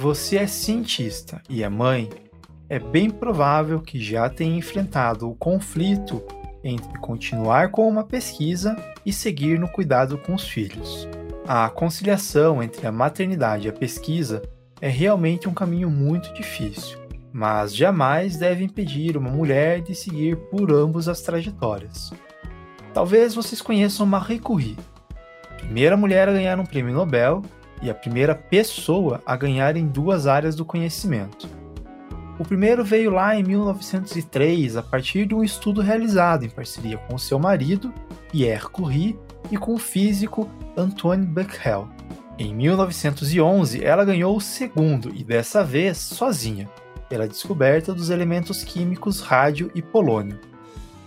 Você é cientista e é mãe, é bem provável que já tenha enfrentado o conflito entre continuar com uma pesquisa e seguir no cuidado com os filhos. A conciliação entre a maternidade e a pesquisa é realmente um caminho muito difícil, mas jamais deve impedir uma mulher de seguir por ambas as trajetórias. Talvez vocês conheçam Marie Curie, primeira mulher a ganhar um prêmio Nobel e a primeira pessoa a ganhar em duas áreas do conhecimento. O primeiro veio lá em 1903 a partir de um estudo realizado em parceria com seu marido, Pierre Curie, e com o físico Antoine Becquerel. Em 1911, ela ganhou o segundo e dessa vez sozinha, pela descoberta dos elementos químicos rádio e polônio.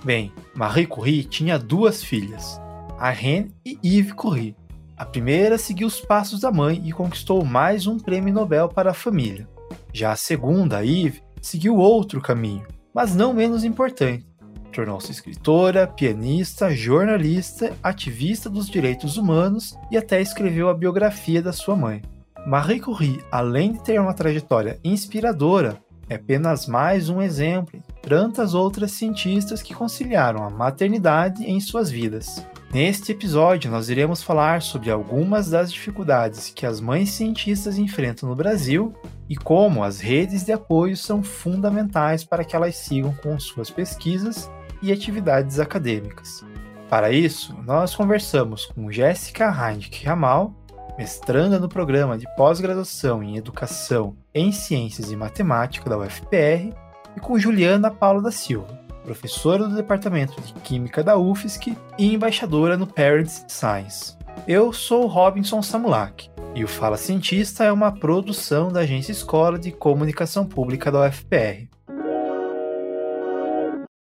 Bem, Marie Curie tinha duas filhas, a Reine e Yves Curie. A primeira seguiu os passos da mãe e conquistou mais um prêmio Nobel para a família. Já a segunda, a Yves, seguiu outro caminho, mas não menos importante. Tornou-se escritora, pianista, jornalista, ativista dos direitos humanos e até escreveu a biografia da sua mãe. Marie Curie, além de ter uma trajetória inspiradora, é apenas mais um exemplo de tantas outras cientistas que conciliaram a maternidade em suas vidas. Neste episódio, nós iremos falar sobre algumas das dificuldades que as mães cientistas enfrentam no Brasil e como as redes de apoio são fundamentais para que elas sigam com suas pesquisas e atividades acadêmicas. Para isso, nós conversamos com Jéssica Heinrich Ramal, mestranda no programa de pós-graduação em Educação em Ciências e Matemática da UFPR, e com Juliana Paula da Silva, professora do Departamento de Química da UFSC e embaixadora no Parents Science. Eu sou Robinson Samulak e o Fala Cientista é uma produção da Agência Escola de Comunicação Pública da UFPR.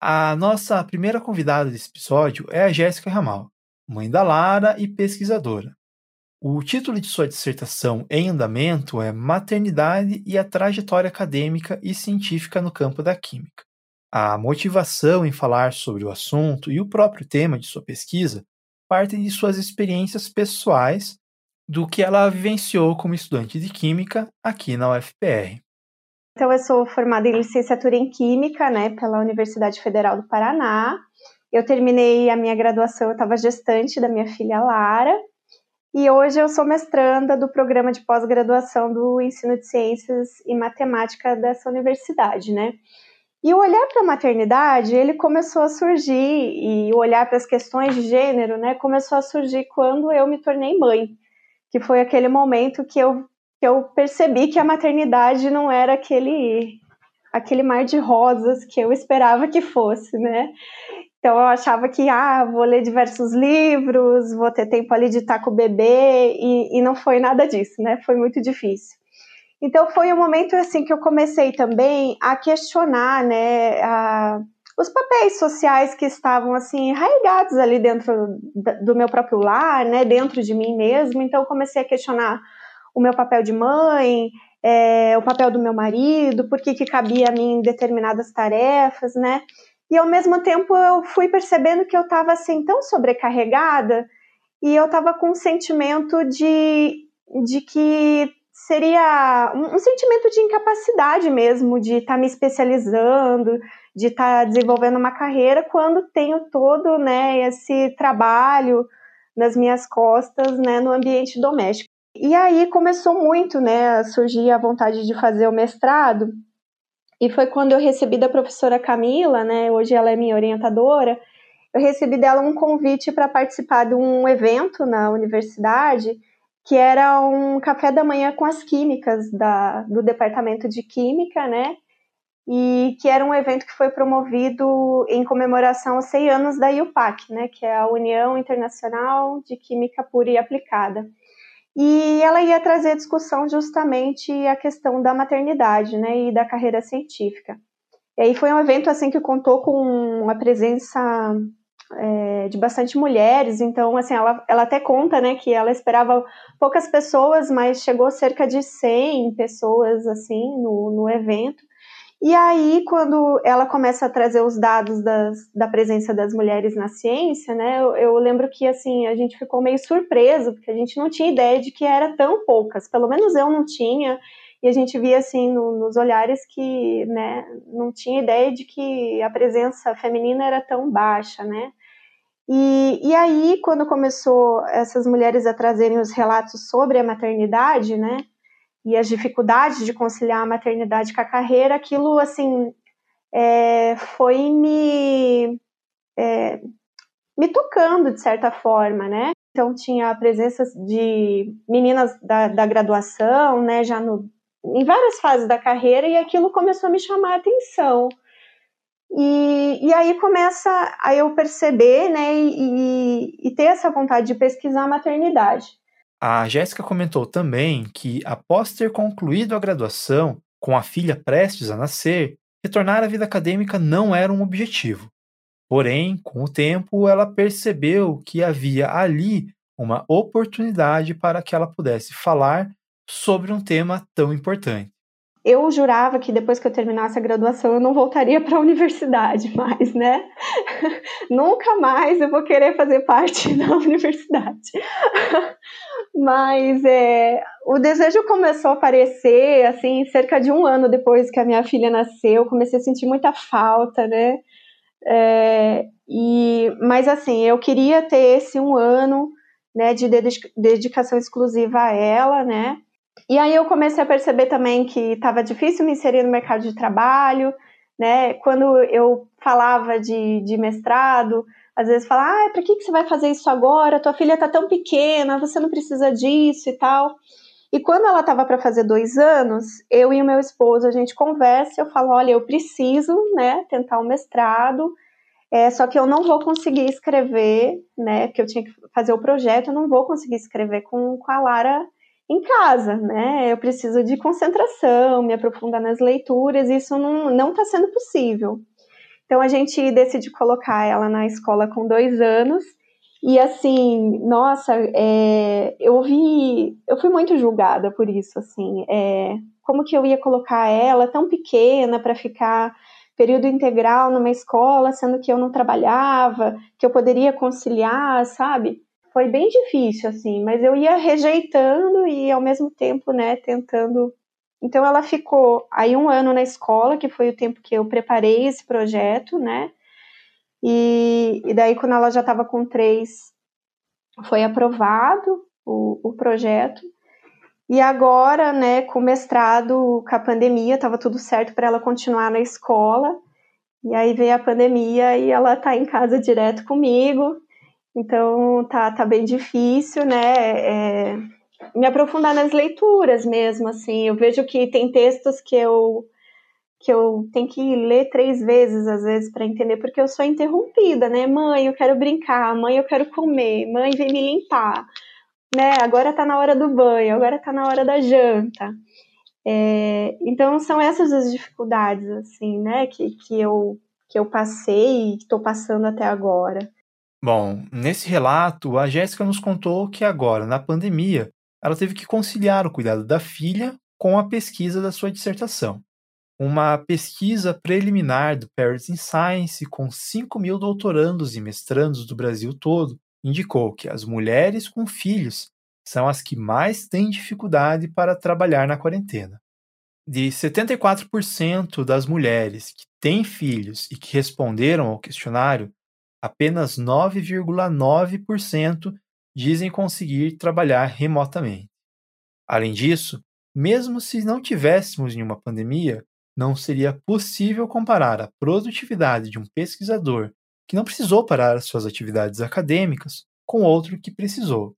A nossa primeira convidada desse episódio é a Jéssica Ramal, mãe da Lara e pesquisadora. O título de sua dissertação em andamento é Maternidade e a Trajetória Acadêmica e Científica no Campo da Química. A motivação em falar sobre o assunto e o próprio tema de sua pesquisa partem de suas experiências pessoais do que ela vivenciou como estudante de Química aqui na UFPR. Então, eu sou formada em licenciatura em Química, né, pela Universidade Federal do Paraná. Eu terminei a minha graduação, eu estava gestante da minha filha Lara, e hoje eu sou mestranda do programa de pós-graduação do ensino de ciências e matemática dessa universidade, né? E o olhar para a maternidade, ele começou a surgir, e o olhar para as questões de gênero, né, começou a surgir quando eu me tornei mãe, que foi aquele momento que eu, que eu percebi que a maternidade não era aquele, aquele mar de rosas que eu esperava que fosse, né? Então eu achava que, ah, vou ler diversos livros, vou ter tempo ali de estar com o bebê, e, e não foi nada disso, né? Foi muito difícil. Então foi um momento assim que eu comecei também a questionar, né, a, os papéis sociais que estavam assim arraigados ali dentro do meu próprio lar, né, dentro de mim mesmo. Então comecei a questionar o meu papel de mãe, é, o papel do meu marido, por que, que cabia a mim determinadas tarefas, né? E ao mesmo tempo eu fui percebendo que eu estava assim tão sobrecarregada e eu estava com um sentimento de, de que seria um, um, sentimento de incapacidade mesmo, de estar tá me especializando, de estar tá desenvolvendo uma carreira, quando tenho todo né, esse trabalho nas minhas costas né, no ambiente doméstico. E aí começou muito né, a surgir a vontade de fazer o mestrado, e foi quando eu recebi da professora Camila, né, hoje ela é minha orientadora, eu recebi dela um convite para participar de um evento na universidade, que era um café da manhã com as químicas da, do departamento de química, né? E que era um evento que foi promovido em comemoração aos 100 anos da IUPAC, né? Que é a União Internacional de Química Pura e Aplicada. E ela ia trazer discussão justamente a questão da maternidade, né? E da carreira científica. E aí foi um evento assim que contou com a presença é, de bastante mulheres, então, assim, ela, ela até conta, né, que ela esperava poucas pessoas, mas chegou cerca de 100 pessoas, assim, no, no evento, E aí, quando ela começa a trazer os dados das, da presença das mulheres na ciência, né, eu, eu, lembro que assim a gente ficou meio surpreso, porque a gente não tinha ideia de que era tão poucas. Pelo menos eu não tinha, e a gente via assim no, nos olhares que, né, não tinha ideia de que a presença feminina era tão baixa, né? E, e aí, quando começou essas mulheres a trazerem os relatos sobre a maternidade, né? e as dificuldades de conciliar a maternidade com a carreira, aquilo assim é, foi me é, me tocando de certa forma, né? Então tinha a presença de meninas da, da graduação, né? Já no, em várias fases da carreira e aquilo começou a me chamar a atenção. E, e aí começa a eu perceber, né? E, e ter essa vontade de pesquisar a maternidade. A Jéssica comentou também que, após ter concluído a graduação, com a filha prestes a nascer, retornar à vida acadêmica não era um objetivo. Porém, com o tempo, ela percebeu que havia ali uma oportunidade para que ela pudesse falar sobre um tema tão importante eu jurava que depois que eu terminasse a graduação eu não voltaria para a universidade mais, né? Nunca mais eu vou querer fazer parte da universidade. Mas é, o desejo começou a aparecer, assim, cerca de um ano depois que a minha filha nasceu, comecei a sentir muita falta, né? É, e, mas assim, eu queria ter esse um ano né, de dedicação exclusiva a ela, né? E aí eu comecei a perceber também que estava difícil me inserir no mercado de trabalho, né? Quando eu falava de, de mestrado, às vezes falava, ah, para que, que você vai fazer isso agora? Tua filha está tão pequena, você não precisa disso e tal. E quando ela estava para fazer dois anos, eu e o meu esposo, a gente conversa, eu falo, olha, eu preciso, né, tentar um mestrado, é, só que eu não vou conseguir escrever, né, porque eu tinha que fazer o projeto, eu não vou conseguir escrever com, com a Lara em casa, né? Eu preciso de concentração, me aprofundar nas leituras, e isso não está sendo possível. Então a gente decidiu colocar ela na escola com dois anos. E assim, nossa, é, eu vi, eu fui muito julgada por isso, assim, é, como que eu ia colocar ela tão pequena para ficar período integral numa escola, sendo que eu não trabalhava, que eu poderia conciliar, sabe? Foi bem difícil, assim, mas eu ia rejeitando e ao mesmo tempo, né, tentando. Então ela ficou aí um ano na escola, que foi o tempo que eu preparei esse projeto, né? E, e daí, quando ela já estava com três, foi aprovado o, o projeto. E agora, né, com o mestrado, com a pandemia, estava tudo certo para ela continuar na escola. E aí veio a pandemia e ela está em casa direto comigo. Então tá, tá bem difícil, né? É, me aprofundar nas leituras mesmo, assim. Eu vejo que tem textos que eu que eu tenho que ler três vezes às vezes para entender, porque eu sou interrompida, né? Mãe, eu quero brincar, mãe, eu quero comer, mãe, vem me limpar, né? Agora tá na hora do banho, agora tá na hora da janta. É, então são essas as dificuldades, assim, né? Que, que eu que eu passei e estou passando até agora. Bom, nesse relato, a Jéssica nos contou que agora, na pandemia, ela teve que conciliar o cuidado da filha com a pesquisa da sua dissertação. Uma pesquisa preliminar do Paris in Science, com 5 mil doutorandos e mestrandos do Brasil todo, indicou que as mulheres com filhos são as que mais têm dificuldade para trabalhar na quarentena. De 74% das mulheres que têm filhos e que responderam ao questionário, apenas 9,9% dizem conseguir trabalhar remotamente. Além disso, mesmo se não tivéssemos nenhuma pandemia, não seria possível comparar a produtividade de um pesquisador que não precisou parar suas atividades acadêmicas com outro que precisou.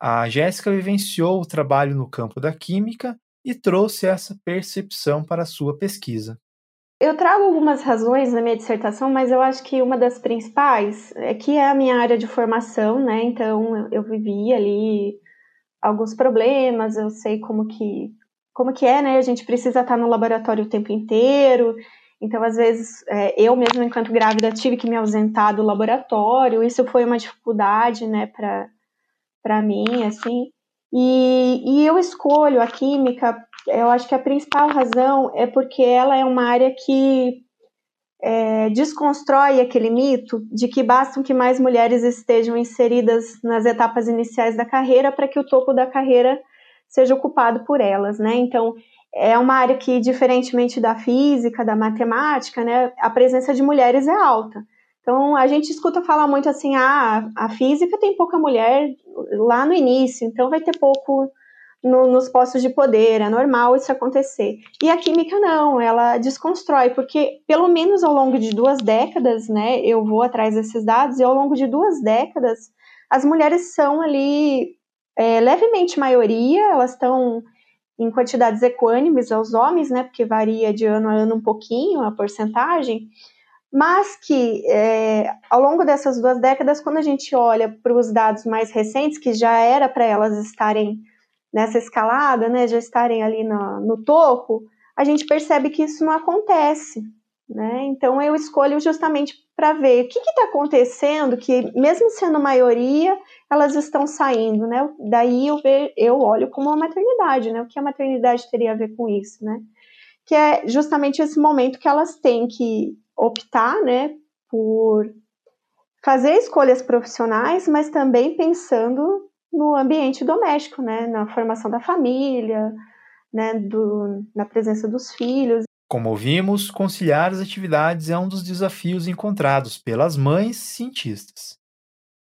A Jéssica vivenciou o trabalho no campo da química e trouxe essa percepção para sua pesquisa. Eu trago algumas razões na minha dissertação, mas eu acho que uma das principais é que é a minha área de formação, né? Então eu vivi ali alguns problemas, eu sei como que como que é, né? A gente precisa estar no laboratório o tempo inteiro. Então, às vezes, é, eu mesmo, enquanto grávida, tive que me ausentar do laboratório. Isso foi uma dificuldade, né, para mim, assim. E, e eu escolho a química Eu acho que a principal razão é porque ela é uma área que é, desconstrói aquele mito de que bastam que mais mulheres estejam inseridas nas etapas iniciais da carreira para que o topo da carreira seja ocupado por elas, né? Então, é uma área que, diferentemente da física, da matemática, né, a presença de mulheres é alta. Então, a gente escuta falar muito assim, ah, a física tem pouca mulher lá no início, então vai ter pouco no, nos postos de poder, é normal isso acontecer. E a química não, ela desconstrói, porque pelo menos ao longo de duas décadas, né, eu vou atrás desses dados, e ao longo de duas décadas, as mulheres são ali é, levemente maioria, elas estão em quantidades equânimes aos homens, né, porque varia de ano a ano um pouquinho a porcentagem, mas que é, ao longo dessas duas décadas, quando a gente olha para os dados mais recentes, que já era para elas estarem nessa escalada, né, já estarem ali no, no topo, a gente percebe que isso não acontece. Né? Então eu escolho justamente para ver o que está acontecendo, que mesmo sendo maioria, elas estão saindo, né? Daí eu, ve, eu olho como uma maternidade, né? O que a maternidade teria a ver com isso, né? Que é justamente esse momento que elas têm que optar, né, por fazer escolhas profissionais, mas também pensando no ambiente doméstico, né, na formação da família, né, do, na presença dos filhos. Como ouvimos, conciliar as atividades é um dos desafios encontrados pelas mães cientistas.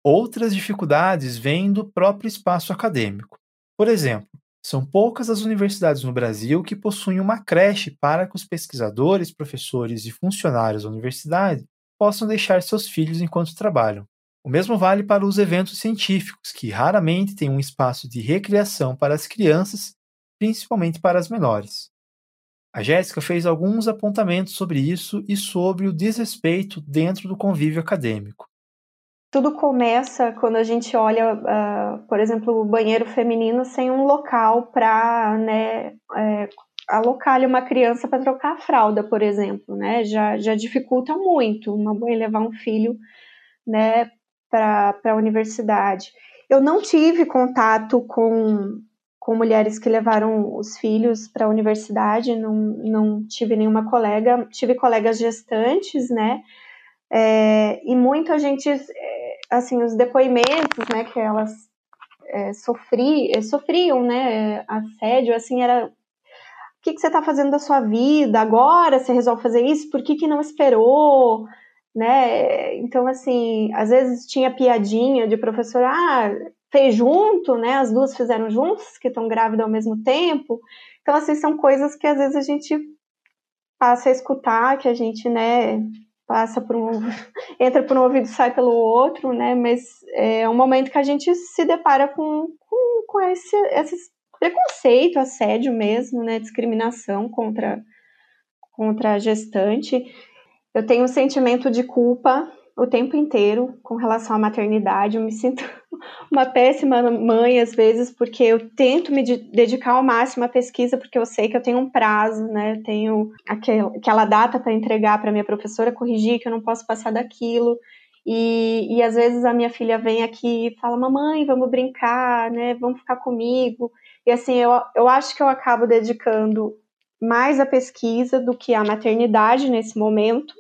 Outras dificuldades vêm do próprio espaço acadêmico. Por exemplo, são poucas as universidades no Brasil que possuem uma creche para que os pesquisadores, professores e funcionários da universidade possam deixar seus filhos enquanto trabalham. O mesmo vale para os eventos científicos, que raramente têm um espaço de recreação para as crianças, principalmente para as menores. A Jéssica fez alguns apontamentos sobre isso e sobre o desrespeito dentro do convívio acadêmico. Tudo começa quando a gente olha, uh, por exemplo, o banheiro feminino sem um local para né, é, alocar uma criança para trocar a fralda, por exemplo, né? Já, já dificulta muito uma mãe levar um filho né, para a universidade. Eu não tive contato com, com mulheres que levaram os filhos para a universidade, não, não tive nenhuma colega, tive colegas gestantes, né? É, e muita gente, é, assim, os depoimentos, né, que elas é, sofri, é, sofriam, né, assédio, assim, era o que, que você está fazendo da sua vida agora? Você resolve fazer isso? Por que, que não esperou? Né? Então, assim, às vezes tinha piadinha de professor, ah, fez junto, né? As duas fizeram juntas, que estão grávidas ao mesmo tempo. Então, assim, são coisas que às vezes a gente passa a escutar, que a gente, né, passa por um. entra por um ouvido sai pelo outro, né? Mas é um momento que a gente se depara com, com, com esse, esse preconceito, assédio mesmo, né? Discriminação contra, contra a gestante. Eu tenho um sentimento de culpa o tempo inteiro com relação à maternidade. Eu me sinto uma péssima mãe às vezes, porque eu tento me dedicar ao máximo à pesquisa, porque eu sei que eu tenho um prazo, né? Tenho aquela data para entregar para minha professora corrigir, que eu não posso passar daquilo. E, e às vezes a minha filha vem aqui e fala: Mamãe, vamos brincar, né? Vamos ficar comigo. E assim, eu, eu acho que eu acabo dedicando mais à pesquisa do que à maternidade nesse momento.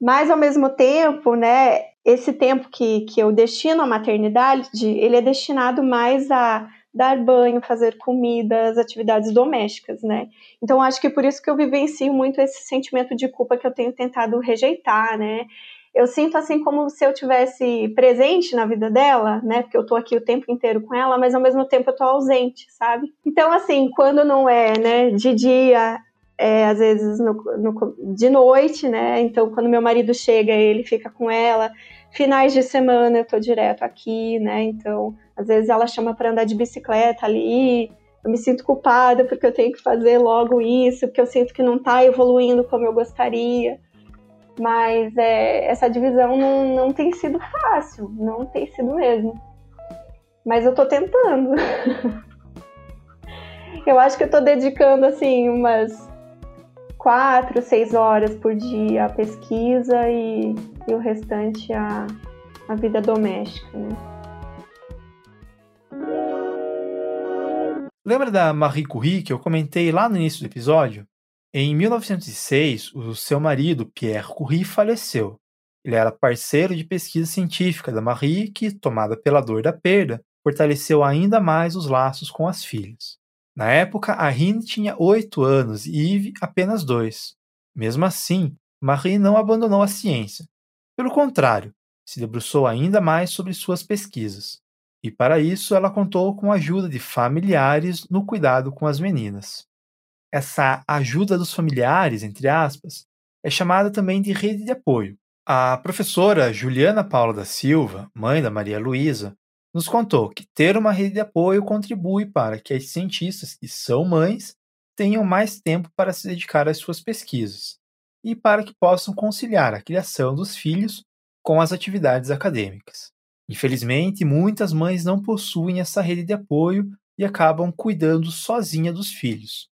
Mas, ao mesmo tempo, né, esse tempo que, que eu destino à maternidade, ele é destinado mais a dar banho, fazer comida, as atividades domésticas, né? Então, acho que por isso que eu vivencio muito esse sentimento de culpa que eu tenho tentado rejeitar, né? Eu sinto assim como se eu tivesse presente na vida dela, né? Porque eu tô aqui o tempo inteiro com ela, mas ao mesmo tempo eu tô ausente, sabe? Então, assim, quando não é, né, de dia, é, às vezes no, no, de noite, né? Então, quando meu marido chega, ele fica com ela. Finais de semana eu tô direto aqui, né? Então, às vezes ela chama para andar de bicicleta ali. Eu me sinto culpada porque eu tenho que fazer logo isso, porque eu sinto que não tá evoluindo como eu gostaria. Mas é, essa divisão não, não tem sido fácil, não tem sido mesmo. Mas eu tô tentando. eu acho que eu tô dedicando, assim, umas quatro, seis horas por dia a pesquisa e, e o restante a, a vida doméstica. Né? Lembra da Marie Curie que eu comentei lá no início do episódio? Em 1906, o seu marido, Pierre Curie, faleceu. Ele era parceiro de pesquisa científica da Marie, que, tomada pela dor da perda, fortaleceu ainda mais os laços com as filhas. Na época, a Rine tinha oito anos e Yves apenas dois. Mesmo assim, Marie não abandonou a ciência. Pelo contrário, se debruçou ainda mais sobre suas pesquisas. E para isso ela contou com a ajuda de familiares no cuidado com as meninas. Essa ajuda dos familiares, entre aspas, é chamada também de rede de apoio. A professora Juliana Paula da Silva, mãe da Maria Luísa, nos contou que ter uma rede de apoio contribui para que as cientistas que são mães tenham mais tempo para se dedicar às suas pesquisas e para que possam conciliar a criação dos filhos com as atividades acadêmicas. Infelizmente, muitas mães não possuem essa rede de apoio e acabam cuidando sozinha dos filhos.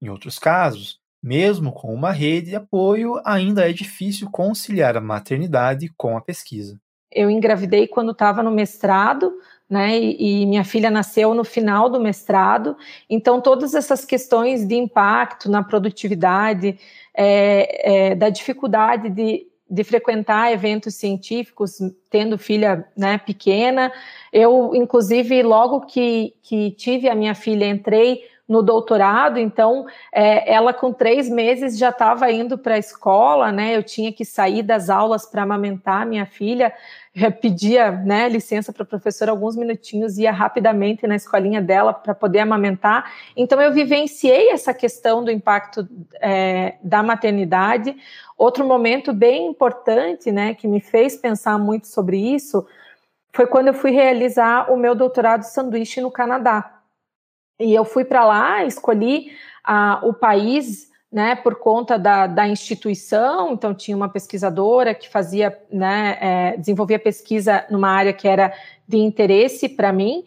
Em outros casos, mesmo com uma rede de apoio, ainda é difícil conciliar a maternidade com a pesquisa. Eu engravidei quando estava no mestrado, né? E, e, minha filha nasceu no final do mestrado. Então, todas essas questões de impacto na produtividade, é, é, da dificuldade de de frequentar eventos científicos, tendo filha né, pequena. Eu, inclusive, logo que, que tive a minha filha, entrei no doutorado, então é, ela com três meses já estava indo para a escola, né? Eu tinha que sair das aulas para amamentar minha filha, eu pedia né, licença para a professora alguns minutinhos, ia rapidamente na escolinha dela para poder amamentar. Então eu vivenciei essa questão do impacto é, da maternidade. Outro momento bem importante, né, que me fez pensar muito sobre isso, foi quando eu fui realizar o meu doutorado sanduíche no Canadá. E eu fui para lá, escolhi ah, o país né, por conta da, da, instituição, então tinha uma pesquisadora que fazia, né, é, desenvolvia pesquisa numa área que era de interesse para mim,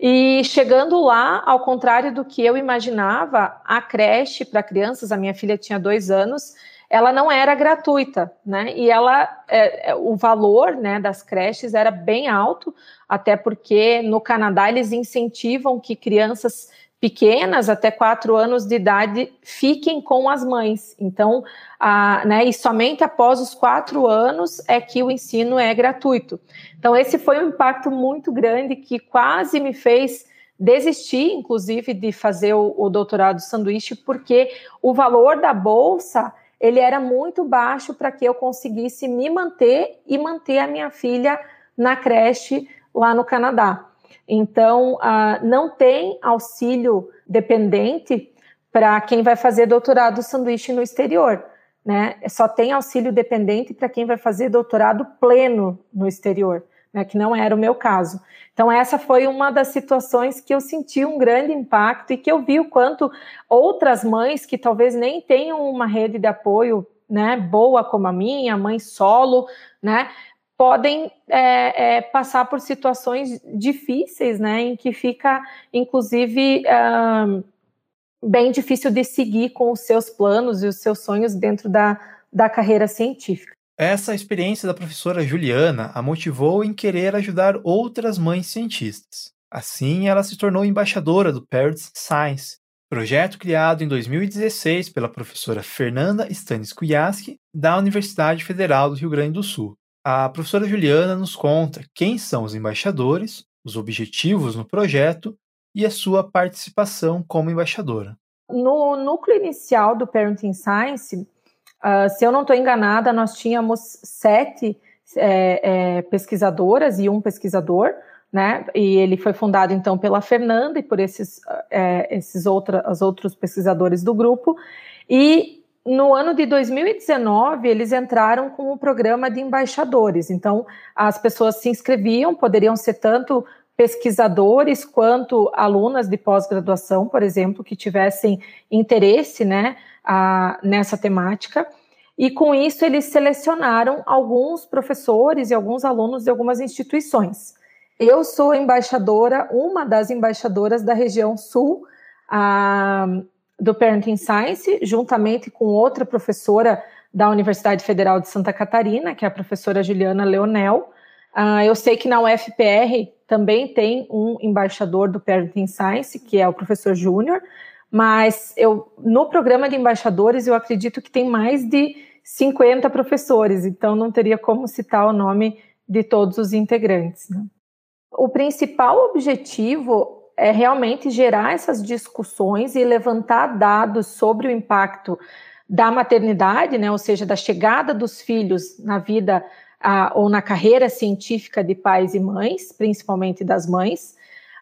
e chegando lá, ao contrário do que eu imaginava, a creche para crianças, a minha filha tinha dois anos, ela não era gratuita, né? E ela, é, é, o valor, né, das creches era bem alto, até porque no Canadá eles incentivam que crianças pequenas, até quatro anos de idade, fiquem com as mães. Então, a, né, e somente após os quatro anos é que o ensino é gratuito. Então, esse foi um impacto muito grande que quase me fez desistir, inclusive, de fazer o, o doutorado sanduíche, porque o valor da bolsa ele era muito baixo para que eu conseguisse me manter e manter a minha filha na creche lá no Canadá. Então, uh, não tem auxílio dependente para quem vai fazer doutorado sanduíche no exterior. Né? Só tem auxílio dependente para quem vai fazer doutorado pleno no exterior, né? que não era o meu caso. Então, essa foi uma das situações que eu senti um grande impacto e que eu vi o quanto outras mães que talvez nem tenham uma rede de apoio né, boa como a minha, mãe solo, né, podem é, é, passar por situações difíceis, né, em que fica, inclusive, bem difícil de seguir com os seus planos e os seus sonhos dentro da, da carreira científica. Essa experiência da professora Juliana a motivou em querer ajudar outras mães cientistas. Assim, ela se tornou embaixadora do Parents Science, projeto criado em 2016 pela professora Fernanda Stanis Kuyaski, da Universidade Federal do Rio Grande do Sul. A professora Juliana nos conta quem são os embaixadores, os objetivos no projeto e a sua participação como embaixadora. No núcleo inicial do Parenting Science, Uh, se eu não estou enganada, nós tínhamos sete é, é, pesquisadoras e um pesquisador, né? E ele foi fundado então pela Fernanda e por esses, é, esses outra, os outros pesquisadores do grupo. E no ano de 2019, eles entraram com o um programa de embaixadores. Então, as pessoas se inscreviam, poderiam ser tanto pesquisadores quanto alunas de pós-graduação, por exemplo, que tivessem interesse, né? Nessa temática. E com isso, eles selecionaram alguns professores e alguns alunos de algumas instituições. Eu sou embaixadora, uma das embaixadoras da região sul do Parenting Science, juntamente com outra professora da Universidade Federal de Santa Catarina, que é a professora Juliana Leonel. Uh, eu sei que na UFPR também tem um embaixador do Parenting Science, que é o professor Júnior, mas eu no programa de embaixadores eu acredito que tem mais de 50 professores, então não teria como citar o nome de todos os integrantes. Né? O principal objetivo é realmente gerar essas discussões e levantar dados sobre o impacto da maternidade, né, ou seja, da chegada dos filhos na vida a, ou na carreira científica de pais e mães, principalmente das mães,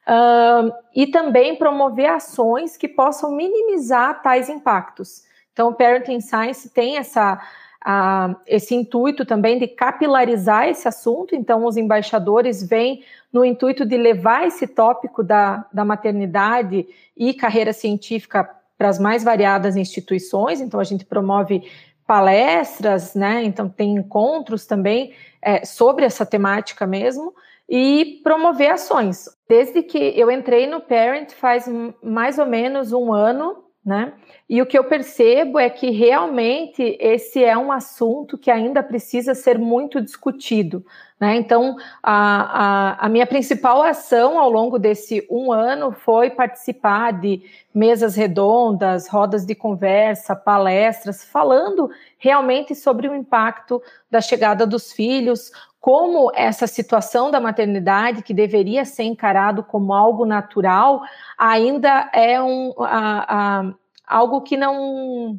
uh, e também promover ações que possam minimizar tais impactos. Então, o Parenting Science tem essa, uh, esse intuito também de capilarizar esse assunto, então, os embaixadores vêm no intuito de levar esse tópico da, da maternidade e carreira científica para as mais variadas instituições, então, a gente promove palestras, né? Então tem encontros também é, sobre essa temática mesmo e promover ações. Desde que eu entrei no Parent faz mais ou menos um ano, né? E o que eu percebo é que realmente esse é um assunto que ainda precisa ser muito discutido. Né? Então, a, a, a, minha principal ação ao longo desse um ano foi participar de mesas redondas, rodas de conversa, palestras, falando realmente sobre o impacto da chegada dos filhos, como essa situação da maternidade, que deveria ser encarado como algo natural, ainda é um. A, algo que não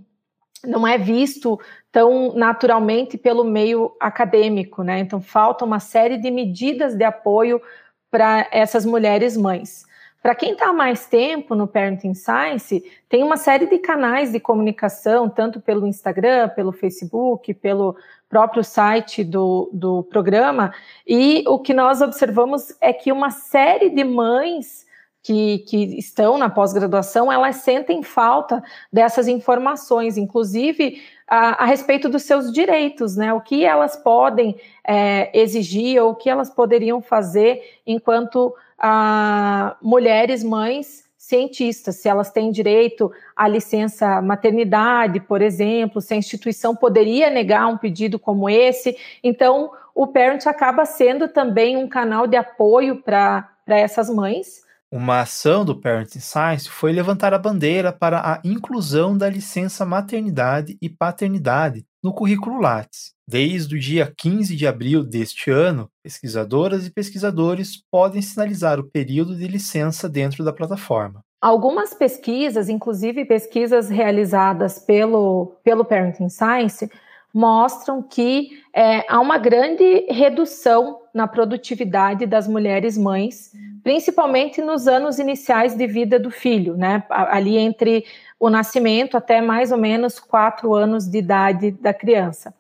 não é visto tão naturalmente pelo meio acadêmico, né? Então falta uma série de medidas de apoio para essas mulheres mães. Para quem está mais tempo no Parenting Science, tem uma série de canais de comunicação, tanto pelo Instagram, pelo Facebook, pelo próprio site do, do programa, e o que nós observamos é que uma série de mães que, que estão na pós-graduação, elas sentem falta dessas informações, inclusive a, a, respeito dos seus direitos, né? O que elas podem é, exigir ou o que elas poderiam fazer enquanto a, mulheres, mães cientistas, se elas têm direito à licença maternidade, por exemplo, se a instituição poderia negar um pedido como esse. Então, o Parent acaba sendo também um canal de apoio para essas mães uma ação do Parenting Science foi levantar a bandeira para a inclusão da licença maternidade e paternidade no currículo Lattes. Desde o dia 15 de abril deste ano, pesquisadoras e pesquisadores podem sinalizar o período de licença dentro da plataforma. Algumas pesquisas, inclusive pesquisas realizadas pelo, pelo Parenting Science, mostram que é, há uma grande redução na produtividade das mulheres mães, principalmente nos anos iniciais de vida do filho, né? Ali entre o nascimento até mais ou menos quatro anos de idade da criança.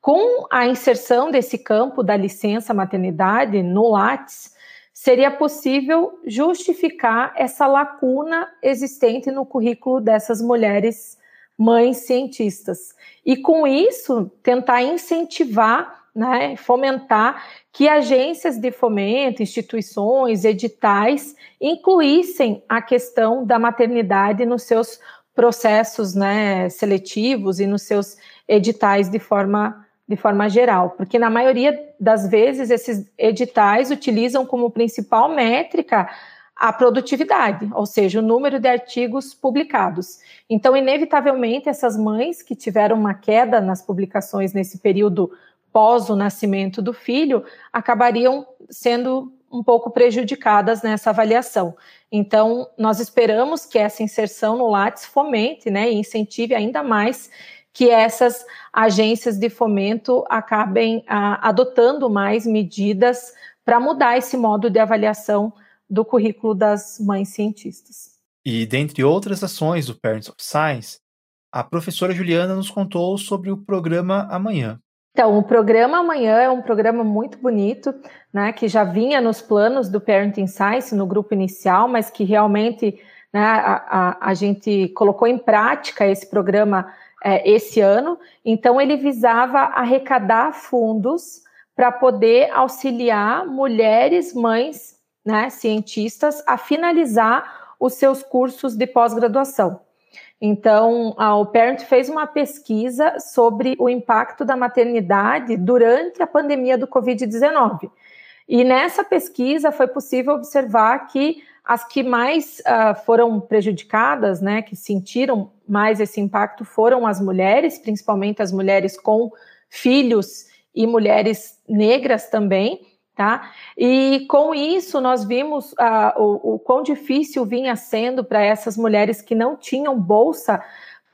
Com a inserção desse campo da licença maternidade no Lattes, seria possível justificar essa lacuna existente no currículo dessas mulheres mães cientistas. E com isso, tentar incentivar, né, fomentar que agências de fomento, instituições, editais incluíssem a questão da maternidade nos seus processos né, seletivos e nos seus editais de forma, de forma geral, porque na maioria das vezes esses editais utilizam como principal métrica a produtividade, ou seja, o número de artigos publicados. Então, inevitavelmente, essas mães que tiveram uma queda nas publicações nesse período pós o nascimento do filho acabariam sendo um pouco prejudicadas nessa avaliação. Então, nós esperamos que essa inserção no Lattes fomente né, e incentive ainda mais que essas agências de fomento acabem ah, adotando mais medidas para mudar esse modo de avaliação do currículo das mães cientistas. E dentre outras ações do Parents of Science, a professora Juliana nos contou sobre o programa Amanhã. Então, o programa Amanhã é um programa muito bonito, né, que já vinha nos planos do Parenting Science no grupo inicial, mas que realmente né, a, a, a gente colocou em prática esse programa é, esse ano. Então, ele visava arrecadar fundos para poder auxiliar mulheres, mães né, cientistas a finalizar os seus cursos de pós-graduação. Então, a, o Parent fez uma pesquisa sobre o impacto da maternidade durante a pandemia do Covid-19. E nessa pesquisa foi possível observar que as que mais uh, foram prejudicadas, né, que sentiram mais esse impacto, foram as mulheres, principalmente as mulheres com filhos e mulheres negras também, tá? E com isso nós vimos uh, o, o quão difícil vinha sendo para essas mulheres que não tinham bolsa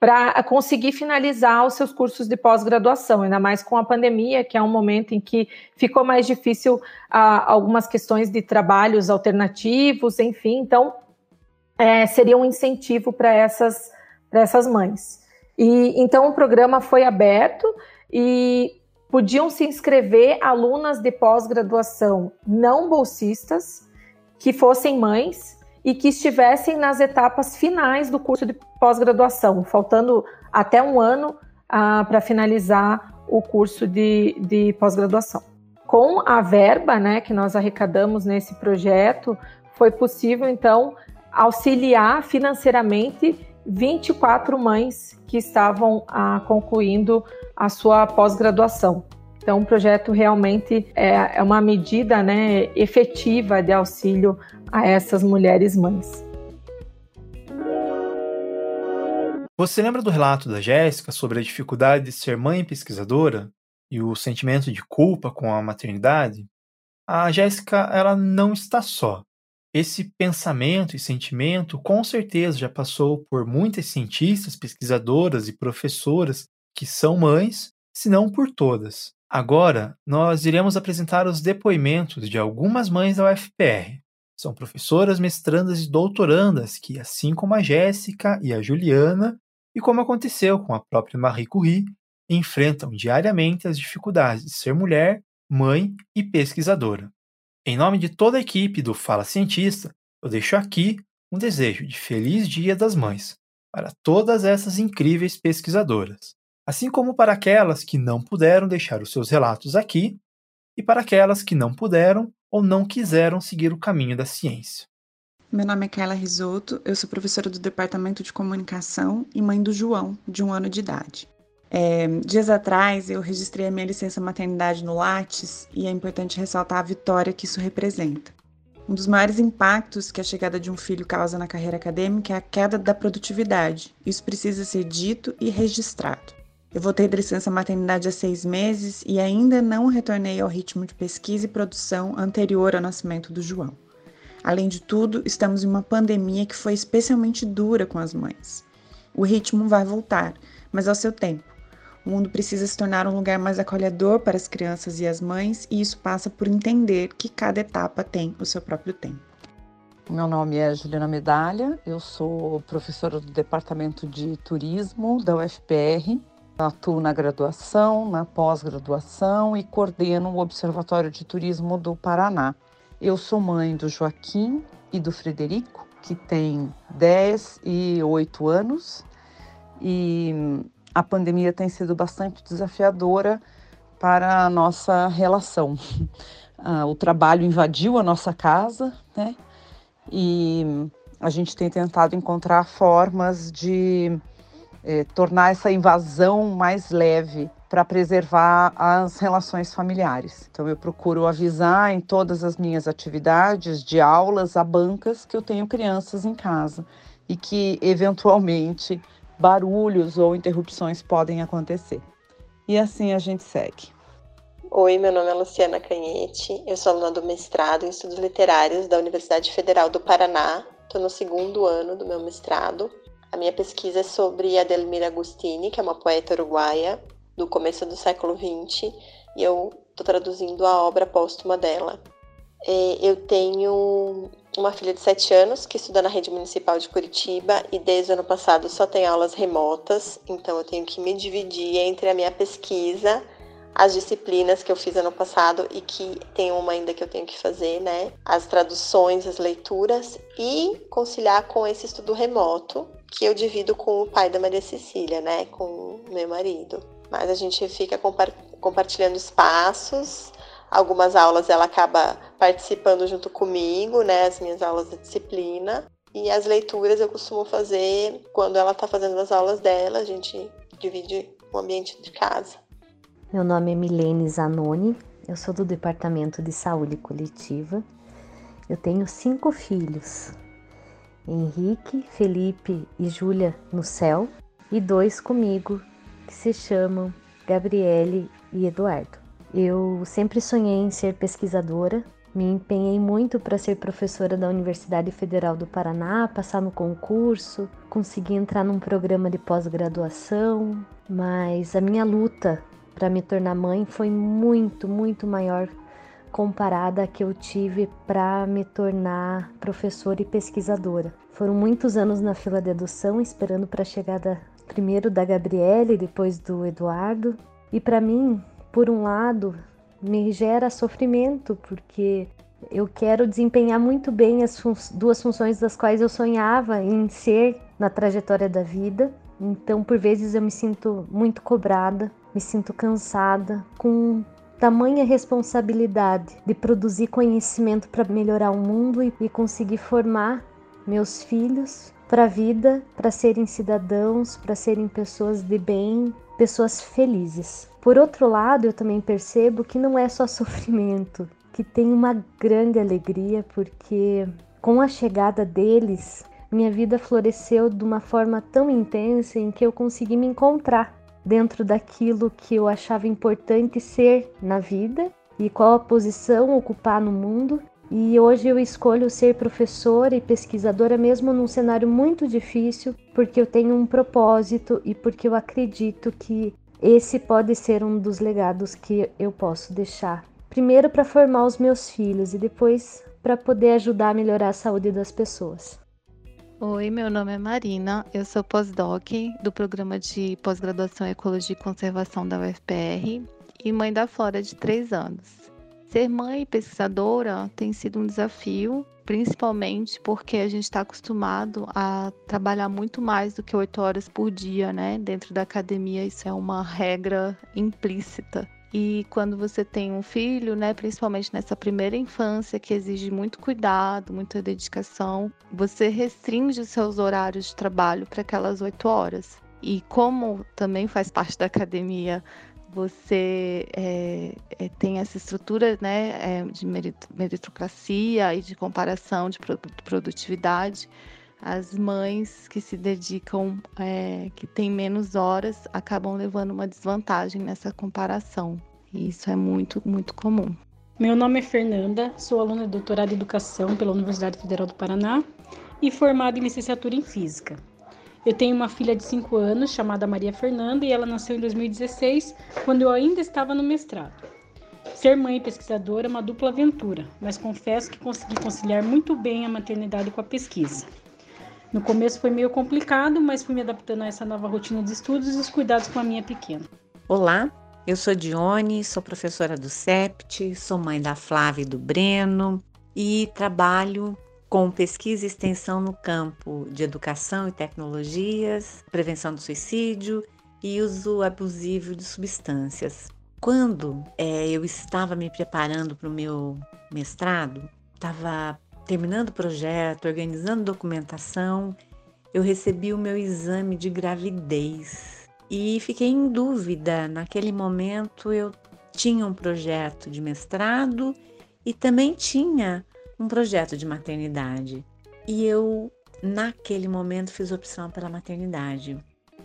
para conseguir finalizar os seus cursos de pós-graduação, ainda mais com a pandemia, que é um momento em que ficou mais difícil ah, algumas questões de trabalhos alternativos, enfim, então é, seria um incentivo para essas, essas mães. E então o programa foi aberto e podiam se inscrever alunas de pós-graduação não bolsistas que fossem mães e que estivessem nas etapas finais do curso de pós-graduação, faltando até um ano ah, para finalizar o curso de, de pós-graduação. Com a verba né, que nós arrecadamos nesse projeto, foi possível, então, auxiliar financeiramente 24 mães que estavam ah, concluindo a sua pós-graduação. Então, o projeto realmente é, é uma medida né, efetiva de auxílio a essas mulheres mães. Você lembra do relato da Jéssica sobre a dificuldade de ser mãe pesquisadora e o sentimento de culpa com a maternidade? A Jéssica, ela não está só. Esse pensamento e sentimento com certeza já passou por muitas cientistas, pesquisadoras e professoras que são mães, se não por todas. Agora, nós iremos apresentar os depoimentos de algumas mães da UFPR. São professoras, mestrandas e doutorandas que, assim como a Jéssica e a Juliana, e como aconteceu com a própria Marie Curie, enfrentam diariamente as dificuldades de ser mulher, mãe e pesquisadora. Em nome de toda a equipe do Fala Cientista, eu deixo aqui um desejo de feliz Dia das Mães para todas essas incríveis pesquisadoras assim como para aquelas que não puderam deixar os seus relatos aqui e para aquelas que não puderam ou não quiseram seguir o caminho da ciência. Meu nome é Carla Risotto, eu sou professora do Departamento de Comunicação e mãe do João, de um ano de idade. É, dias atrás eu registrei a minha licença maternidade no Lattes e é importante ressaltar a vitória que isso representa. Um dos maiores impactos que a chegada de um filho causa na carreira acadêmica é a queda da produtividade. Isso precisa ser dito e registrado. Eu voltei da licença maternidade há seis meses e ainda não retornei ao ritmo de pesquisa e produção anterior ao nascimento do João. Além de tudo, estamos em uma pandemia que foi especialmente dura com as mães. O ritmo vai voltar, mas ao seu tempo. O mundo precisa se tornar um lugar mais acolhedor para as crianças e as mães, e isso passa por entender que cada etapa tem o seu próprio tempo. Meu nome é Juliana Medalha, eu sou professora do Departamento de Turismo da UFPR Atuo na graduação, na pós-graduação e coordeno o Observatório de Turismo do Paraná. Eu sou mãe do Joaquim e do Frederico, que tem 10 e 8 anos, e a pandemia tem sido bastante desafiadora para a nossa relação. Ah, o trabalho invadiu a nossa casa, né? E a gente tem tentado encontrar formas de é, tornar essa invasão mais leve para preservar as relações familiares. Então eu procuro avisar em todas as minhas atividades, de aulas a bancas, que eu tenho crianças em casa e que eventualmente barulhos ou interrupções podem acontecer. E assim a gente segue. Oi, meu nome é Luciana Canhete, eu sou aluna do mestrado em Estudos Literários da Universidade Federal do Paraná, estou no segundo ano do meu mestrado a minha pesquisa é sobre Adelmira Agostini, que é uma poeta uruguaia do começo do século XX, e eu estou traduzindo a obra póstuma dela. É, eu tenho uma filha de 7 anos que estuda na rede municipal de Curitiba e desde o ano passado só tem aulas remotas, então eu tenho que me dividir entre a minha pesquisa as disciplinas que eu fiz ano passado e que tem uma ainda que eu tenho que fazer, né? As traduções, as leituras e conciliar com esse estudo remoto que eu divido com o pai da Maria Cecília, né? Com meu marido. Mas a gente fica compartilhando espaços. Algumas aulas ela acaba participando junto comigo, né? As minhas aulas de disciplina. E as leituras eu costumo fazer quando ela está fazendo as aulas dela, a gente divide o ambiente de casa. Meu nome é Milene Zanoni, eu sou do Departamento de Saúde Coletiva. Eu tenho cinco filhos: Henrique, Felipe e Júlia no céu, e dois comigo, que se chamam Gabriele e Eduardo. Eu sempre sonhei em ser pesquisadora, me empenhei muito para ser professora da Universidade Federal do Paraná, passar no concurso, consegui entrar num programa de pós-graduação, mas a minha luta para me tornar mãe foi muito, muito maior comparada a que eu tive para me tornar professora e pesquisadora. Foram muitos anos na fila de adoção esperando para a chegada primeiro da Gabriele, depois do Eduardo. E para mim, por um lado, me gera sofrimento, porque eu quero desempenhar muito bem as fun duas funções das quais eu sonhava em ser na trajetória da vida. Então, por vezes, eu me sinto muito cobrada, me sinto cansada, com tamanha responsabilidade de produzir conhecimento para melhorar o mundo e, e conseguir formar meus filhos para a vida, para serem cidadãos, para serem pessoas de bem, pessoas felizes. Por outro lado, eu também percebo que não é só sofrimento, que tem uma grande alegria, porque com a chegada deles, minha vida floresceu de uma forma tão intensa em que eu consegui me encontrar dentro daquilo que eu achava importante ser na vida e qual a posição ocupar no mundo. E hoje eu escolho ser professora e pesquisadora, mesmo num cenário muito difícil, porque eu tenho um propósito e porque eu acredito que esse pode ser um dos legados que eu posso deixar. Primeiro, para formar os meus filhos e depois para poder ajudar a melhorar a saúde das pessoas. Oi, meu nome é Marina, eu sou pós-doc do programa de pós-graduação em Ecologia e Conservação da UFPR e mãe da Flora de 3 anos. Ser mãe e pesquisadora tem sido um desafio, principalmente porque a gente está acostumado a trabalhar muito mais do que oito horas por dia, né? Dentro da academia, isso é uma regra implícita. E quando você tem um filho, né, principalmente nessa primeira infância, que exige muito cuidado, muita dedicação, você restringe os seus horários de trabalho para aquelas oito horas. E como também faz parte da academia você é, é, tem essa estrutura né, é, de meritocracia e de comparação de produtividade, as mães que se dedicam, é, que têm menos horas, acabam levando uma desvantagem nessa comparação. E isso é muito, muito comum. Meu nome é Fernanda, sou aluna de doutorado em Educação pela Universidade Federal do Paraná e formada em licenciatura em Física. Eu tenho uma filha de 5 anos chamada Maria Fernanda e ela nasceu em 2016, quando eu ainda estava no mestrado. Ser mãe e pesquisadora é uma dupla aventura, mas confesso que consegui conciliar muito bem a maternidade com a pesquisa. No começo foi meio complicado, mas fui me adaptando a essa nova rotina de estudos e os cuidados com a minha pequena. Olá, eu sou Dione, sou professora do CEPT, sou mãe da Flávia e do Breno e trabalho com pesquisa e extensão no campo de educação e tecnologias, prevenção do suicídio e uso abusivo de substâncias. Quando é, eu estava me preparando para o meu mestrado, estava terminando o projeto, organizando documentação, eu recebi o meu exame de gravidez e fiquei em dúvida. Naquele momento eu tinha um projeto de mestrado e também tinha um projeto de maternidade. E eu, naquele momento, fiz opção pela maternidade.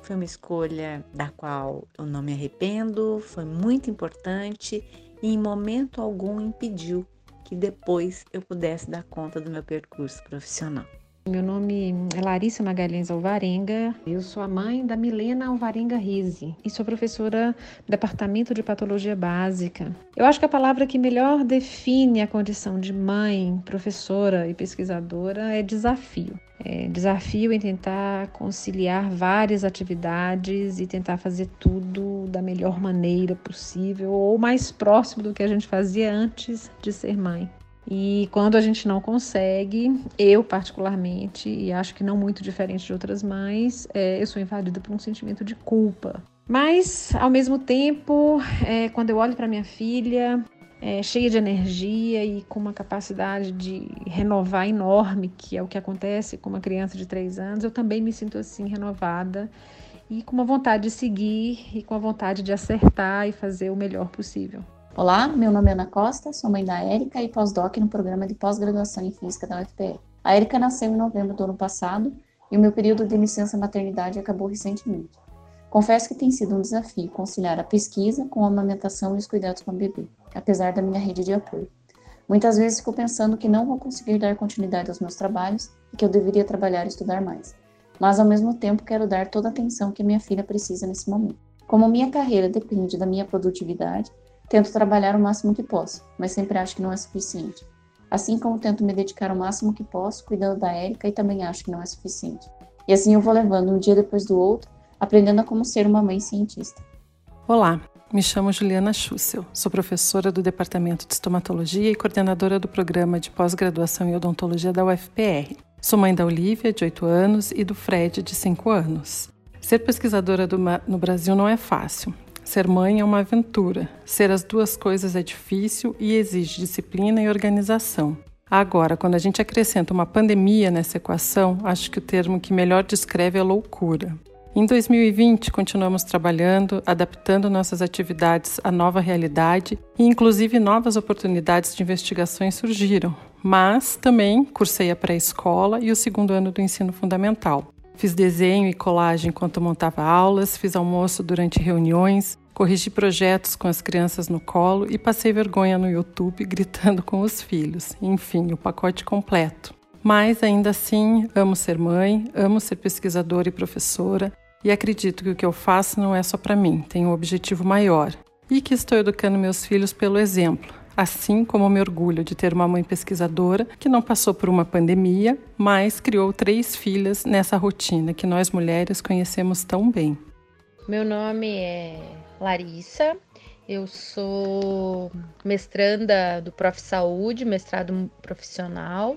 Foi uma escolha da qual eu não me arrependo, foi muito importante e em momento algum impediu que depois eu pudesse dar conta do meu percurso profissional. Meu nome é Larissa Magalhães Alvarenga, eu sou a mãe da Milena Alvarenga Rise e sou professora do Departamento de Patologia Básica. Eu acho que a palavra que melhor define a condição de mãe, professora e pesquisadora é desafio. É desafio em tentar conciliar várias atividades e tentar fazer tudo da melhor maneira possível ou mais próximo do que a gente fazia antes de ser mãe. E quando a gente não consegue, eu particularmente, e acho que não muito diferente de outras mães, é, eu sou invadida por um sentimento de culpa. Mas, ao mesmo tempo, é, quando eu olho para minha filha, é, cheia de energia e com uma capacidade de renovar enorme, que é o que acontece com uma criança de três anos, eu também me sinto assim renovada e com uma vontade de seguir e com a vontade de acertar e fazer o melhor possível. Olá, meu nome é Ana Costa, sou mãe da Érica e pós-doc no programa de pós-graduação em Física da UFPR. A Érica nasceu em novembro do ano passado e o meu período de licença maternidade acabou recentemente. Confesso que tem sido um desafio conciliar a pesquisa com a amamentação e os cuidados com a bebê, apesar da minha rede de apoio. Muitas vezes fico pensando que não vou conseguir dar continuidade aos meus trabalhos e que eu deveria trabalhar e estudar mais. Mas ao mesmo tempo quero dar toda a atenção que minha filha precisa nesse momento. Como minha carreira depende da minha produtividade, tento trabalhar o máximo que posso, mas sempre acho que não é suficiente. Assim como tento me dedicar o máximo que posso cuidando da Érica e também acho que não é suficiente. E assim eu vou levando um dia depois do outro, aprendendo a como ser uma mãe cientista. Olá, me chamo Juliana Schussel, sou professora do Departamento de Estomatologia e coordenadora do programa de pós-graduação em odontologia da UFPR. Sou mãe da Olivia, de 8 anos, e do Fred, de 5 anos. Ser pesquisadora do, no Brasil não é fácil. Ser mãe é uma aventura. Ser as duas coisas é difícil e exige disciplina e organização. Agora, quando a gente acrescenta uma pandemia nessa equação, acho que o termo que melhor descreve é loucura. Em 2020, continuamos trabalhando, adaptando nossas atividades à nova realidade e, inclusive, novas oportunidades de investigações surgiram. Mas também cursei a pré-escola e o segundo ano do ensino fundamental. Fiz desenho e colagem enquanto montava aulas, fiz almoço durante reuniões, corrigi projetos com as crianças no colo e passei vergonha no YouTube gritando com os filhos. Enfim, o pacote completo. Mas ainda assim, amo ser mãe, amo ser pesquisadora e professora e acredito que o que eu faço não é só para mim, tem um objetivo maior. E que estou educando meus filhos pelo exemplo, assim como me orgulho de ter uma mãe pesquisadora que não passou por uma pandemia, mas criou três filhas nessa rotina que nós mulheres conhecemos tão bem. Meu nome é Larissa, eu sou mestranda do Prof. Saúde, mestrado profissional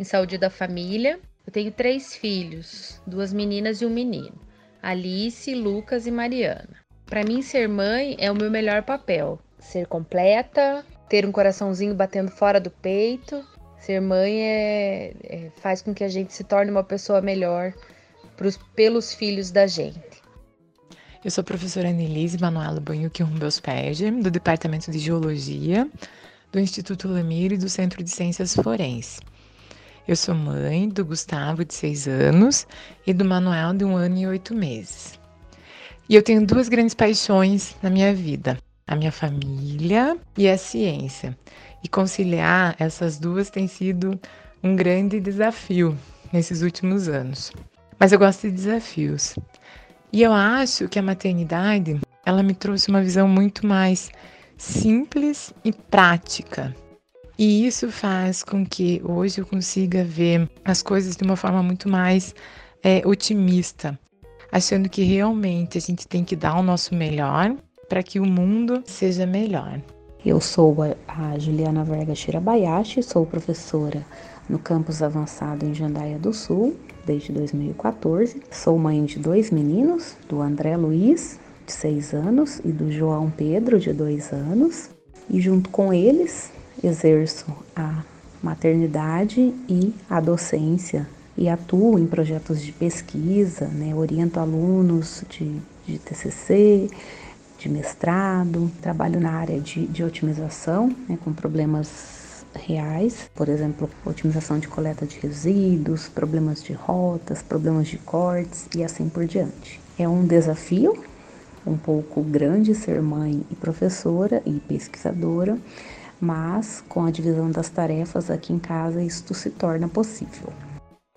em saúde da família. Eu tenho três filhos, duas meninas e um menino, Alice, Lucas e Mariana. Para mim, ser mãe é o meu melhor papel. Ser completa, ter um coraçãozinho batendo fora do peito. Ser mãe é, é faz com que a gente se torne uma pessoa melhor pros, pelos filhos da gente. Eu sou a professora Annelise Manuela Banhuque Rumbelspege, do Departamento de Geologia, do Instituto Lamir e do Centro de Ciências Forenses. Eu sou mãe do Gustavo, de 6 anos, e do Manuel, de um ano e oito meses. E eu tenho duas grandes paixões na minha vida: a minha família e a ciência. E conciliar essas duas tem sido um grande desafio nesses últimos anos. Mas eu gosto de desafios. E eu acho que a maternidade, ela me trouxe uma visão muito mais simples e prática. E isso faz com que hoje eu consiga ver as coisas de uma forma muito mais é, otimista, achando que realmente a gente tem que dar o nosso melhor para que o mundo seja melhor. Eu sou a Juliana Vargas Shirabayashi, sou professora no campus avançado em Jandaia do Sul desde 2014. Sou mãe de dois meninos, do André Luiz, de 6 anos, e do João Pedro, de 2 anos. E junto com eles exerço a maternidade e a docência e atuo em projetos de pesquisa, né? oriento alunos de, de TCC, de mestrado, trabalho na área de, de otimização, né, com problemas reais, por exemplo, otimização de coleta de resíduos, problemas de rotas, problemas de cortes e assim por diante. É um desafio um pouco grande ser mãe e professora e pesquisadora, mas com a divisão das tarefas aqui em casa isto se torna possível.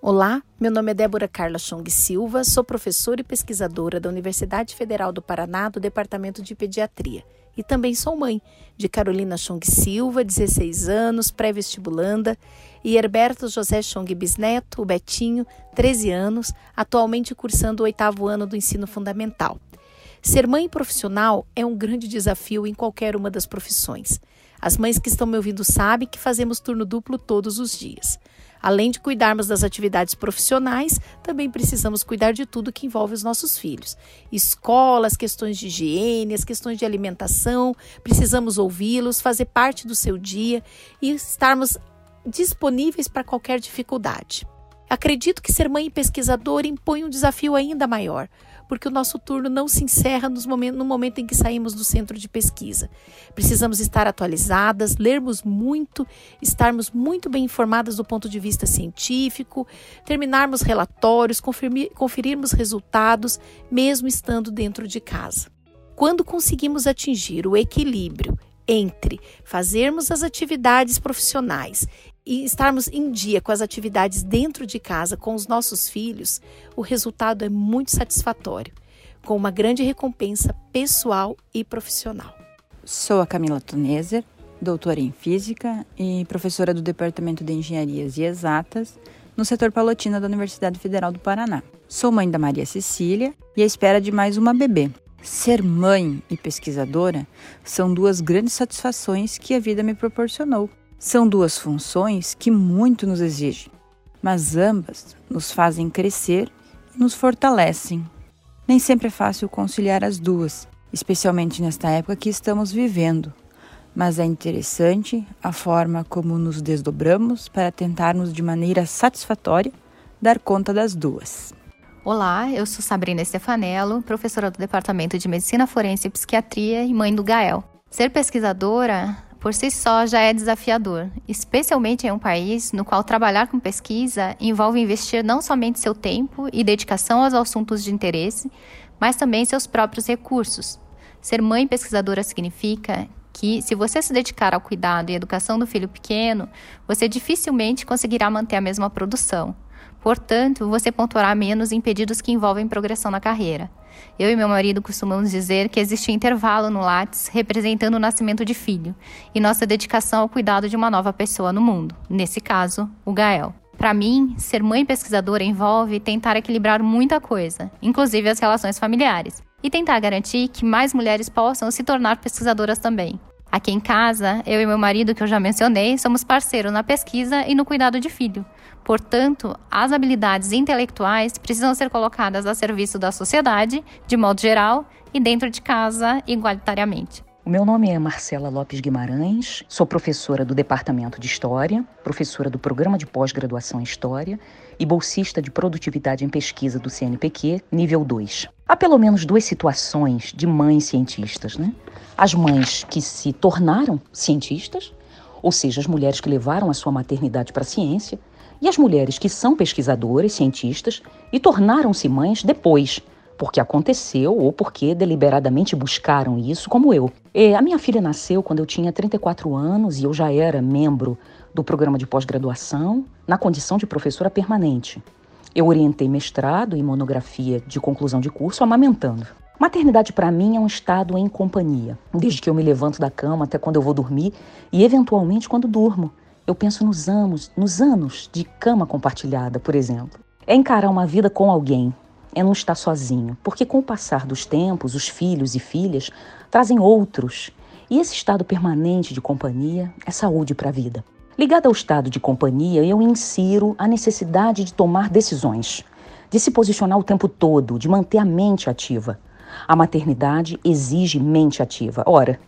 Olá, meu nome é Débora Carla Chong Silva, sou professora e pesquisadora da Universidade Federal do Paraná, do Departamento de Pediatria. E também sou mãe de Carolina Chong Silva, 16 anos, pré-vestibulanda, e Herberto José Chong Bisneto, o Betinho, 13 anos, atualmente cursando o oitavo ano do ensino fundamental. Ser mãe profissional é um grande desafio em qualquer uma das profissões. As mães que estão me ouvindo sabem que fazemos turno duplo todos os dias. Além de cuidarmos das atividades profissionais, também precisamos cuidar de tudo que envolve os nossos filhos. Escolas, questões de higiene, as questões de alimentação, precisamos ouvi-los, fazer parte do seu dia e estarmos disponíveis para qualquer dificuldade. Acredito que ser mãe e pesquisadora impõe um desafio ainda maior, porque o nosso turno não se encerra no momento em que saímos do centro de pesquisa. Precisamos estar atualizadas, lermos muito, estarmos muito bem informadas do ponto de vista científico, terminarmos relatórios, conferir, conferirmos resultados, mesmo estando dentro de casa. Quando conseguimos atingir o equilíbrio entre fazermos as atividades profissionais e estarmos em dia com as atividades dentro de casa com os nossos filhos, o resultado é muito satisfatório, com uma grande recompensa pessoal e profissional. Sou a Camila Tuneser, doutora em Física e professora do Departamento de Engenharias e Exatas no setor Palotina da Universidade Federal do Paraná. Sou mãe da Maria Cecília e à espera de mais uma bebê. Ser mãe e pesquisadora são duas grandes satisfações que a vida me proporcionou são duas funções que muito nos exigem, mas ambas nos fazem crescer e nos fortalecem. Nem sempre é fácil conciliar as duas, especialmente nesta época que estamos vivendo, mas é interessante a forma como nos desdobramos para tentarmos de maneira satisfatória dar conta das duas. Olá, eu sou Sabrina Stefanello, professora do Departamento de Medicina Forense e Psiquiatria e mãe do Gael. Ser pesquisadora por si só já é desafiador, especialmente em um país no qual trabalhar com pesquisa envolve investir não somente seu tempo e dedicação aos assuntos de interesse, mas também seus próprios recursos. Ser mãe pesquisadora significa que, se você se dedicar ao cuidado e educação do filho pequeno, você dificilmente conseguirá manter a mesma produção. Portanto, você pontuará menos em pedidos que envolvem progressão na carreira. Eu e meu marido costumamos dizer que existe um intervalo no Lattes representando o nascimento de filho e nossa dedicação ao cuidado de uma nova pessoa no mundo, nesse caso, o Gael. Para mim, ser mãe pesquisadora envolve tentar equilibrar muita coisa, inclusive as relações familiares, e tentar garantir que mais mulheres possam se tornar pesquisadoras também. Aqui em casa, eu e meu marido, que eu já mencionei, somos parceiros na pesquisa e no cuidado de filho. Portanto, as habilidades intelectuais precisam ser colocadas a serviço da sociedade, de modo geral, e dentro de casa, igualitariamente. O meu nome é Marcela Lopes Guimarães, sou professora do Departamento de História, professora do Programa de Pós-Graduação em História e bolsista de Produtividade em Pesquisa do CNPq, nível 2. Há pelo menos duas situações de mães cientistas, né? As mães que se tornaram cientistas, ou seja, as mulheres que levaram a sua maternidade para a ciência, e as mulheres que são pesquisadoras, cientistas e tornaram-se mães depois, porque aconteceu ou porque deliberadamente buscaram isso, como eu. E a minha filha nasceu quando eu tinha 34 anos e eu já era membro do programa de pós-graduação na condição de professora permanente. Eu orientei mestrado e monografia de conclusão de curso amamentando. Maternidade para mim é um estado em companhia, desde que eu me levanto da cama até quando eu vou dormir e eventualmente quando durmo. Eu penso nos anos, nos anos de cama compartilhada, por exemplo. É encarar uma vida com alguém, é não estar sozinho, porque com o passar dos tempos, os filhos e filhas trazem outros, e esse estado permanente de companhia é saúde para a vida. Ligado ao estado de companhia, eu insiro a necessidade de tomar decisões, de se posicionar o tempo todo, de manter a mente ativa. A maternidade exige mente ativa. Ora,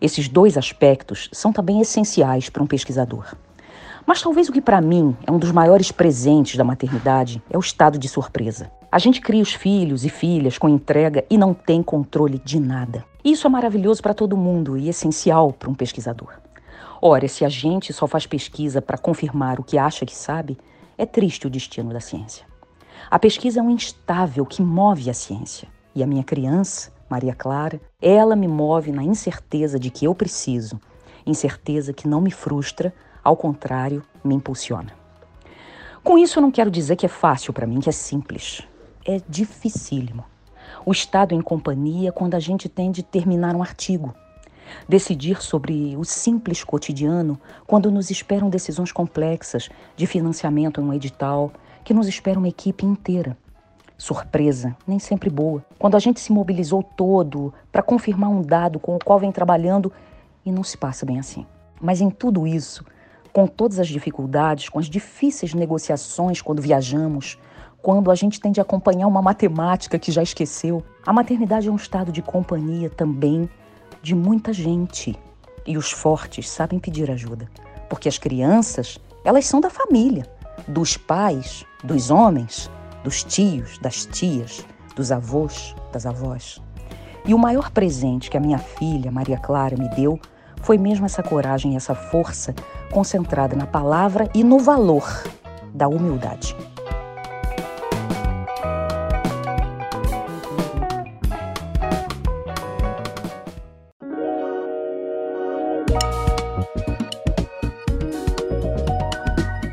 esses dois aspectos são também essenciais para um pesquisador. Mas talvez o que para mim é um dos maiores presentes da maternidade é o estado de surpresa. A gente cria os filhos e filhas com entrega e não tem controle de nada. Isso é maravilhoso para todo mundo e essencial para um pesquisador. Ora, se a gente só faz pesquisa para confirmar o que acha que sabe, é triste o destino da ciência. A pesquisa é um instável que move a ciência. E a minha criança, Maria Clara, ela me move na incerteza de que eu preciso, incerteza que não me frustra, ao contrário, me impulsiona. Com isso, eu não quero dizer que é fácil para mim, que é simples. É dificílimo. O estado em companhia quando a gente tem de terminar um artigo. Decidir sobre o simples cotidiano quando nos esperam decisões complexas de financiamento em um edital, que nos espera uma equipe inteira. Surpresa, nem sempre boa. Quando a gente se mobilizou todo para confirmar um dado com o qual vem trabalhando e não se passa bem assim. Mas em tudo isso, com todas as dificuldades, com as difíceis negociações quando viajamos, quando a gente tem de acompanhar uma matemática que já esqueceu. A maternidade é um estado de companhia também de muita gente. E os fortes sabem pedir ajuda, porque as crianças, elas são da família, dos pais, dos homens, dos tios, das tias, dos avós, das avós. E o maior presente que a minha filha, Maria Clara, me deu foi mesmo essa coragem e essa força concentrada na palavra e no valor da humildade.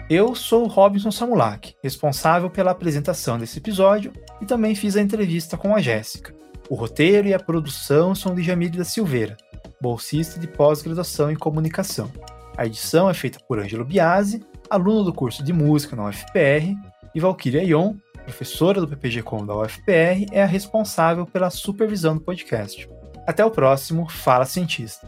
Eu sou o Robinson Samulak, responsável pela apresentação desse episódio e também fiz a entrevista com a Jéssica. O roteiro e a produção são de Jamile da Silveira, bolsista de pós-graduação em comunicação. A edição é feita por Ângelo Biasi, aluno do curso de música na UFPR, e Valkyria Ion, professora do PPG-Com da UFPR, é a responsável pela supervisão do podcast. Até o próximo Fala Cientista.